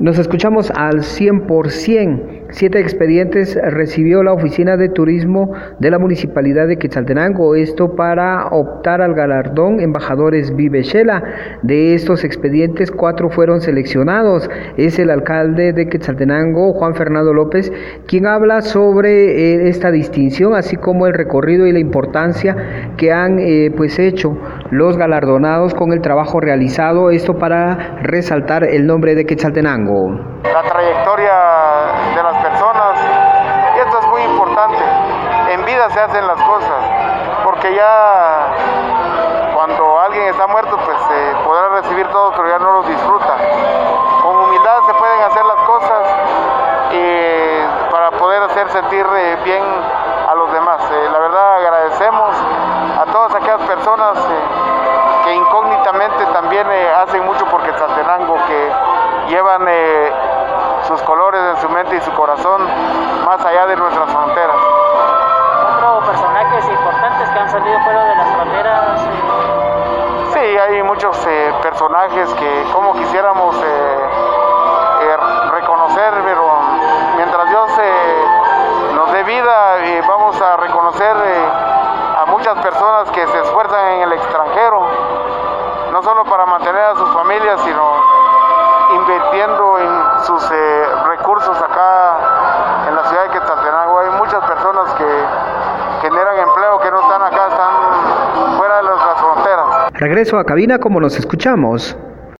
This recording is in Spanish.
Nos escuchamos al 100%. Siete expedientes recibió la Oficina de Turismo de la Municipalidad de Quetzaltenango, esto para optar al galardón Embajadores Vive Shela. De estos expedientes, cuatro fueron seleccionados. Es el alcalde de Quetzaltenango, Juan Fernando López, quien habla sobre eh, esta distinción, así como el recorrido y la importancia que han eh, pues hecho los galardonados con el trabajo realizado, esto para resaltar el nombre de Quetzaltenango. La trayectoria de las personas, esto es muy importante, en vida se hacen las cosas, porque ya cuando alguien está muerto, pues eh, podrá recibir todo, pero ya no lo disfruta. Con humildad se pueden hacer las cosas y para poder hacer sentir eh, bien a los demás. Eh, la verdad agradecemos a todas aquellas personas que incógnitamente también hacen mucho porque Santenango, que llevan eh, sus colores en su mente y su corazón más allá de nuestras fronteras. ¿Otros personajes importantes que han salido fuera de las fronteras? Eh? Sí, hay muchos eh, personajes que como quisiéramos reconocer, pero mientras Dios nos dé vida, vamos a reconocer a muchas personas que se esfuerzan en el extranjero, solo para mantener a sus familias, sino invirtiendo en sus eh, recursos acá en la ciudad de Quetzaltenango. Hay muchas personas que generan empleo que no están acá, están fuera de nuestras fronteras. Regreso a cabina como nos escuchamos.